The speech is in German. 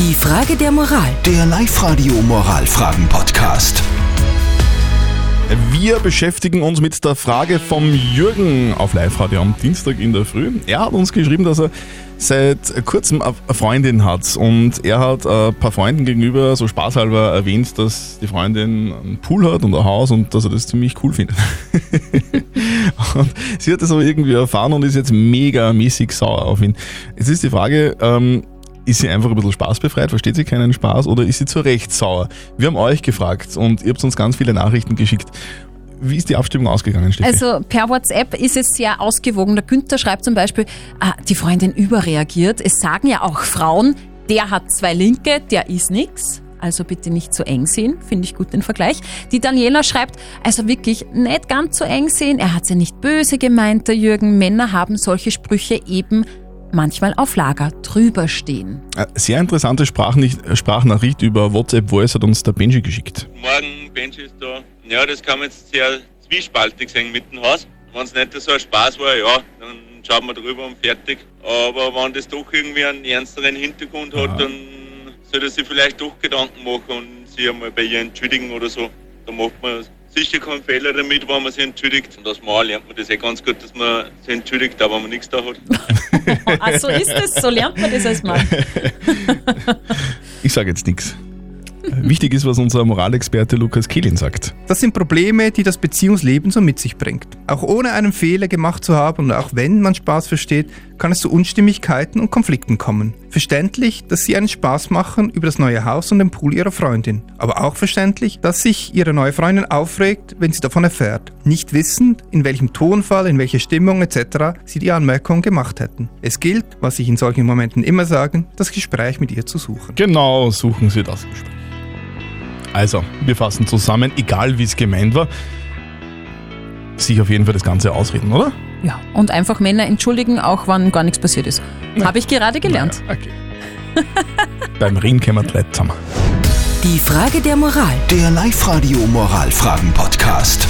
Die Frage der Moral. Der Live-Radio Moralfragen-Podcast. Wir beschäftigen uns mit der Frage vom Jürgen auf Live-Radio am Dienstag in der Früh. Er hat uns geschrieben, dass er seit kurzem eine Freundin hat und er hat ein paar Freunden gegenüber so spaßhalber erwähnt, dass die Freundin einen Pool hat und ein Haus und dass er das ziemlich cool findet. und sie hat das aber irgendwie erfahren und ist jetzt mega mäßig sauer auf ihn. Jetzt ist die Frage, ähm, ist sie einfach ein bisschen spaßbefreit, versteht sie keinen Spaß oder ist sie zu Recht sauer? Wir haben euch gefragt und ihr habt uns ganz viele Nachrichten geschickt. Wie ist die Abstimmung ausgegangen, Steffi? Also per WhatsApp ist es sehr ausgewogen. Der Günther schreibt zum Beispiel, ah, die Freundin überreagiert. Es sagen ja auch Frauen, der hat zwei Linke, der ist nix. Also bitte nicht zu eng sehen, finde ich gut den Vergleich. Die Daniela schreibt, also wirklich nicht ganz so eng sehen. Er hat ja nicht böse gemeint, der Jürgen. Männer haben solche Sprüche eben manchmal auf Lager drüber stehen. Äh, Sehr interessante äh, Sprachnachricht über WhatsApp Voice hat uns der Benji geschickt. Morgen, Benji ist da. Ja, das kann man jetzt sehr zwiespaltig sehen mit dem Haus. Wenn es nicht so ein Spaß war, ja, dann schaut man drüber und fertig. Aber wenn das doch irgendwie einen ernsteren Hintergrund hat, dann sollte er sich vielleicht doch Gedanken machen und sich einmal bei ihr entschuldigen oder so. Da macht man sicher keinen Fehler damit, wenn man sich entschuldigt. Und als Mann lernt man das eh ganz gut, dass man sich entschuldigt, auch wenn man nichts da hat. Ah, so ist es, so lernt man das als Mann. Ich sage jetzt nichts. Wichtig ist, was unser Moralexperte Lukas Kehlin sagt. Das sind Probleme, die das Beziehungsleben so mit sich bringt. Auch ohne einen Fehler gemacht zu haben und auch wenn man Spaß versteht, kann es zu Unstimmigkeiten und Konflikten kommen. Verständlich, dass sie einen Spaß machen über das neue Haus und den Pool ihrer Freundin. Aber auch verständlich, dass sich ihre neue Freundin aufregt, wenn sie davon erfährt. Nicht wissend, in welchem Tonfall, in welcher Stimmung etc. sie die Anmerkung gemacht hätten. Es gilt, was ich in solchen Momenten immer sage, das Gespräch mit ihr zu suchen. Genau, suchen Sie das Gespräch. Also, wir fassen zusammen, egal wie es gemeint war, sich auf jeden Fall das Ganze ausreden, oder? Ja, und einfach Männer entschuldigen, auch wenn gar nichts passiert ist. Habe ich gerade gelernt. Ja, okay. Beim Ring wir gleich zusammen. Die Frage der Moral. Der Live-Radio Moralfragen-Podcast.